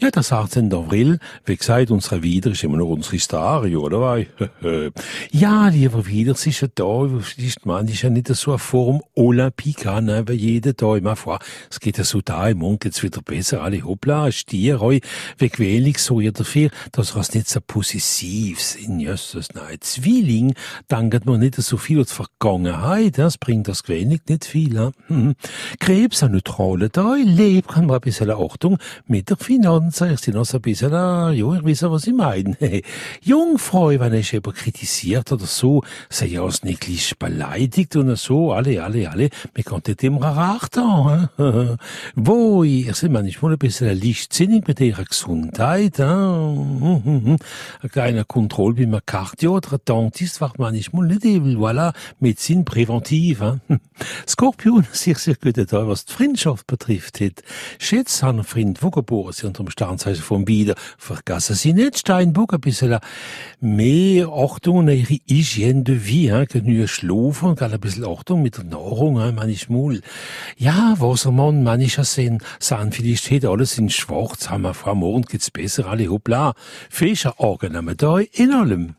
Ja, das 18. Avril, wie gesagt, unsere Wieder ist immer noch unsere Story, oder wei? ja, lieber Wieder, es ist ja da, ist, man, ist ja nicht so eine Form Olympique, ne, wie jeder da, immer vor. Es geht ja so da, im Mund geht's wieder besser, alle hoppla, Stier, hoi, wie quälig so ihr dafür, dass was nicht so possessiv sind, jösses, nein, Zwilling, danket man nicht so viel zur Vergangenheit, das bringt das wenig nicht viel, hm. Krebs, eine neutrale da, lebt, kann man ein bisschen Achtung mit der Finanzen, ich bin noch so ein bisschen, ja, ich weiß was ich meine. Jungfrau, wenn ich eben kritisiert oder so, sei ja aus nicht beleidigt und so, alle, alle, alle, mir kommt nicht immer recht an. Wo, ich bin manchmal ein bisschen lichtsinnig mit ihrer Gesundheit, ein kleiner Kontrolle bei meinem Cardio oder Dentist macht manchmal nicht eben, voilà, Medizin präventiv. Skorpion, sehr, sehr gut was die Freundschaft betrifft, hat. Schätz, han Freund, wo geboren sind dem Sternzeichen vom Bieder, vergessen Sie nicht, Steinbock, ein bisschen mehr Achtung an ihre Hygiene de vie, hein, genügend schlafen ein bisschen Achtung mit der Nahrung, hein, manchmal. Ja, Wassermann, manchmal sehen, sahen vielleicht steht alles in schwarz, haben wir vor morgen geht's besser, alle hoppla. Fischer haben wir da in allem.